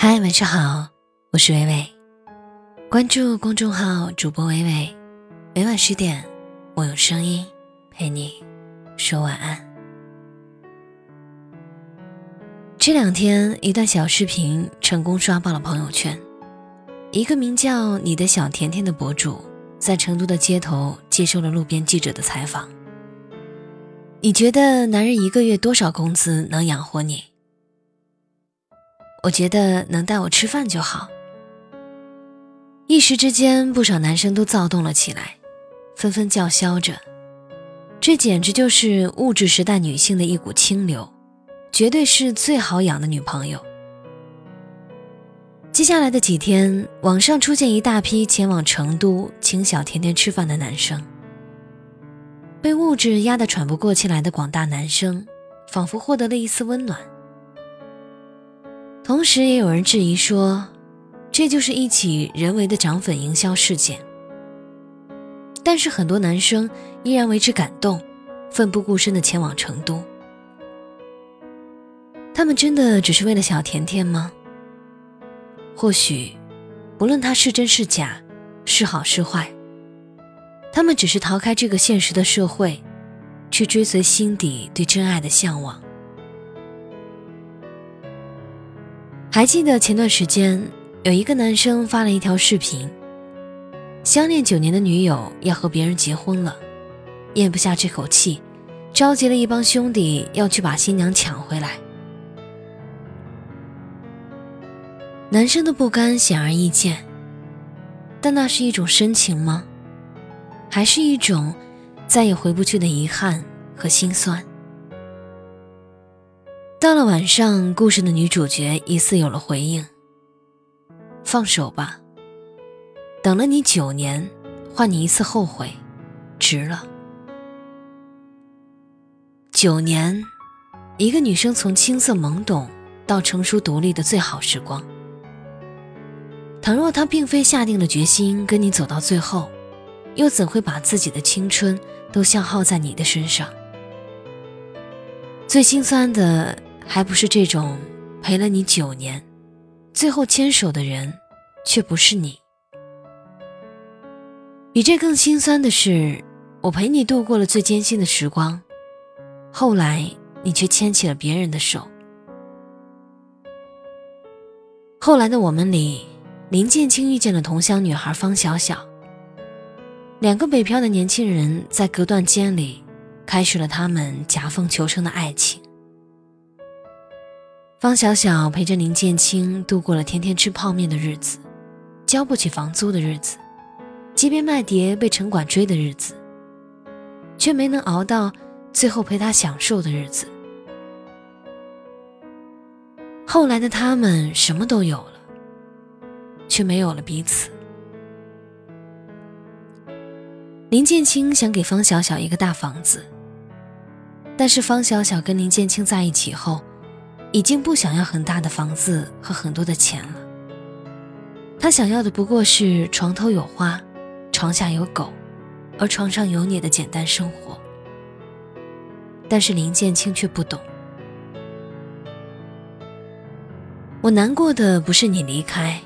嗨，晚上好，我是微微，关注公众号主播微微，每晚十点，我用声音陪你说晚安。这两天，一段小视频成功刷爆了朋友圈，一个名叫“你的小甜甜”的博主，在成都的街头接受了路边记者的采访。你觉得男人一个月多少工资能养活你？我觉得能带我吃饭就好。一时之间，不少男生都躁动了起来，纷纷叫嚣着：“这简直就是物质时代女性的一股清流，绝对是最好养的女朋友。”接下来的几天，网上出现一大批前往成都请小甜甜吃饭的男生。被物质压得喘不过气来的广大男生，仿佛获得了一丝温暖。同时，也有人质疑说，这就是一起人为的涨粉营销事件。但是，很多男生依然为之感动，奋不顾身地前往成都。他们真的只是为了小甜甜吗？或许，不论他是真是假，是好是坏，他们只是逃开这个现实的社会，去追随心底对真爱的向往。还记得前段时间，有一个男生发了一条视频，相恋九年的女友要和别人结婚了，咽不下这口气，召集了一帮兄弟要去把新娘抢回来。男生的不甘显而易见，但那是一种深情吗？还是一种再也回不去的遗憾和心酸？到了晚上，故事的女主角疑似有了回应。放手吧，等了你九年，换你一次后悔，值了。九年，一个女生从青涩懵懂到成熟独立的最好时光。倘若她并非下定了决心跟你走到最后，又怎会把自己的青春都消耗在你的身上？最心酸的。还不是这种陪了你九年，最后牵手的人却不是你。比这更心酸的是，我陪你度过了最艰辛的时光，后来你却牵起了别人的手。后来的我们里，林建清遇见了同乡女孩方小小，两个北漂的年轻人在隔断间里，开始了他们夹缝求生的爱情。方小小陪着林建清度过了天天吃泡面的日子，交不起房租的日子，街边卖碟被城管追的日子，却没能熬到最后陪他享受的日子。后来的他们什么都有了，却没有了彼此。林建清想给方小小一个大房子，但是方小小跟林建清在一起后。已经不想要很大的房子和很多的钱了。他想要的不过是床头有花，床下有狗，而床上有你的简单生活。但是林建清却不懂。我难过的不是你离开，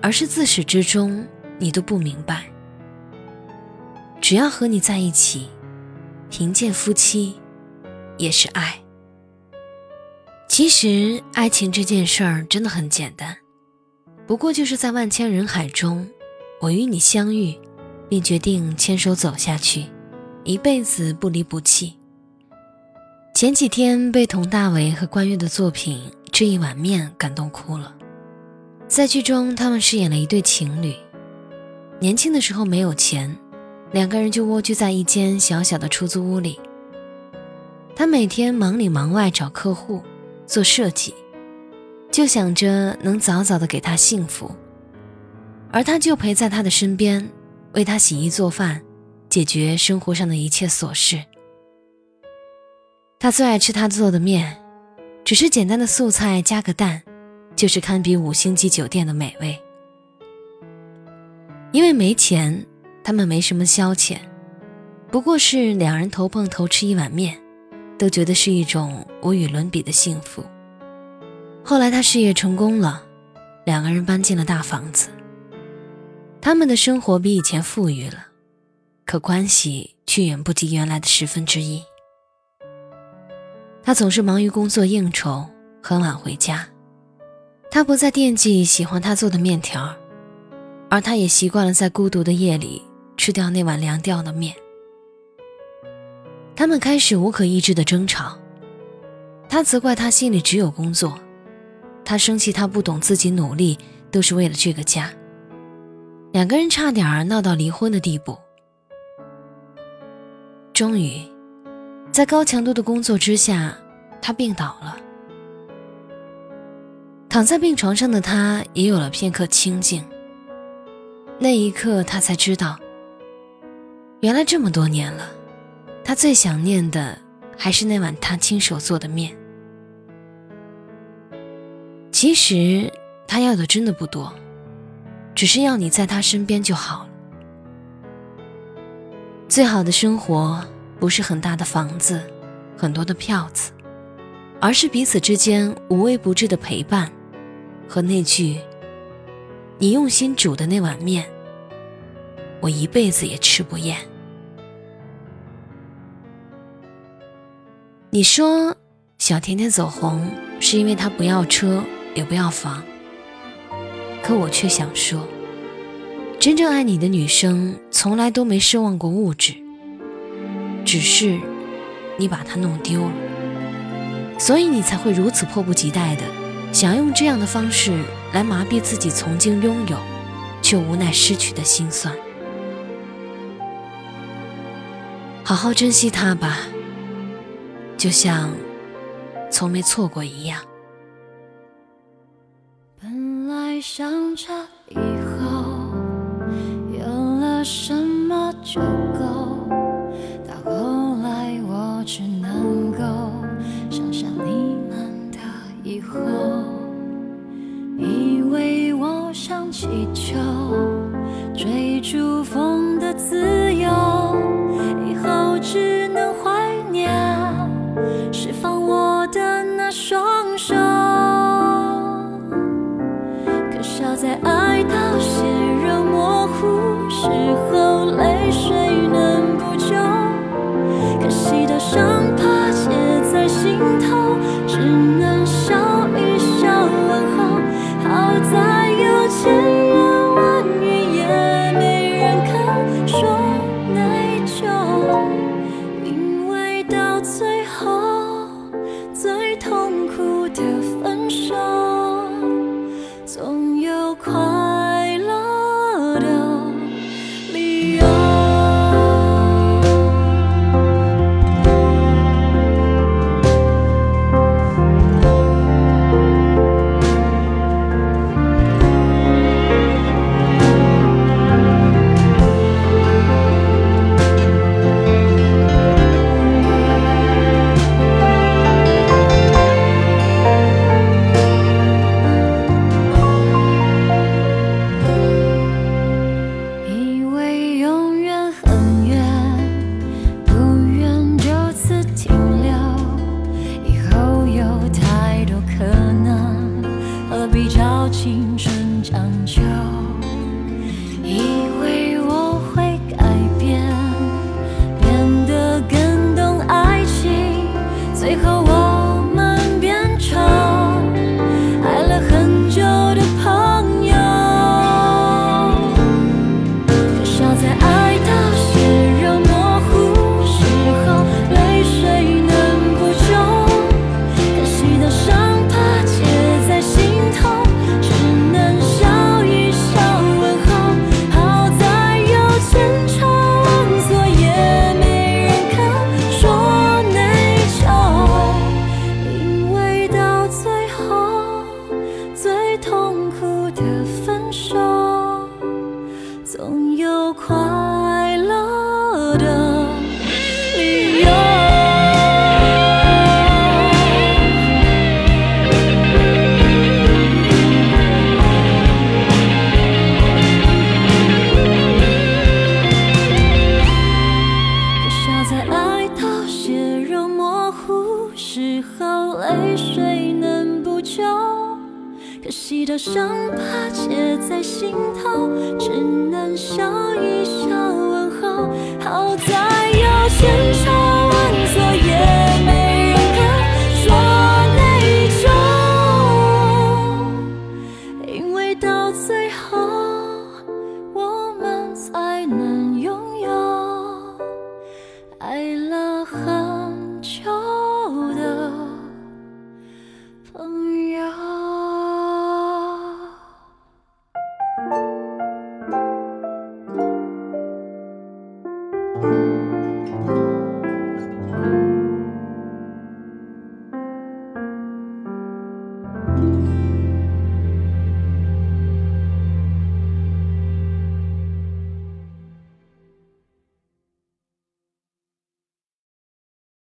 而是自始至终你都不明白。只要和你在一起，贫贱夫妻也是爱。其实，爱情这件事儿真的很简单，不过就是在万千人海中，我与你相遇，并决定牵手走下去，一辈子不离不弃。前几天被佟大为和关悦的作品《这一碗面》感动哭了，在剧中他们饰演了一对情侣，年轻的时候没有钱，两个人就蜗居在一间小小的出租屋里，他每天忙里忙外找客户。做设计，就想着能早早的给他幸福，而他就陪在他的身边，为他洗衣做饭，解决生活上的一切琐事。他最爱吃他做的面，只是简单的素菜加个蛋，就是堪比五星级酒店的美味。因为没钱，他们没什么消遣，不过是两人头碰头吃一碗面。都觉得是一种无与伦比的幸福。后来他事业成功了，两个人搬进了大房子。他们的生活比以前富裕了，可关系却远不及原来的十分之一。他总是忙于工作应酬，很晚回家。他不再惦记喜欢他做的面条，而他也习惯了在孤独的夜里吃掉那碗凉掉的面。他们开始无可抑制的争吵。他责怪他心里只有工作，他生气他不懂自己努力都是为了这个家。两个人差点儿闹到离婚的地步。终于，在高强度的工作之下，他病倒了。躺在病床上的他也有了片刻清静。那一刻，他才知道，原来这么多年了，他最想念的还是那碗他亲手做的面。其实，他要的真的不多。只是要你在他身边就好了。最好的生活不是很大的房子，很多的票子，而是彼此之间无微不至的陪伴，和那句“你用心煮的那碗面，我一辈子也吃不厌。”你说小甜甜走红是因为她不要车也不要房。可我却想说，真正爱你的女生从来都没奢望过物质，只是你把她弄丢了，所以你才会如此迫不及待的想用这样的方式来麻痹自己曾经拥有却无奈失去的心酸。好好珍惜她吧，就像从没错过一样。本来想着以后有了什么就够，泪水能补救。可惜的伤疤结在心爱到血肉模糊时候，泪水能补救，可惜的伤疤结在心头，只能笑一笑问候，好在有牵手。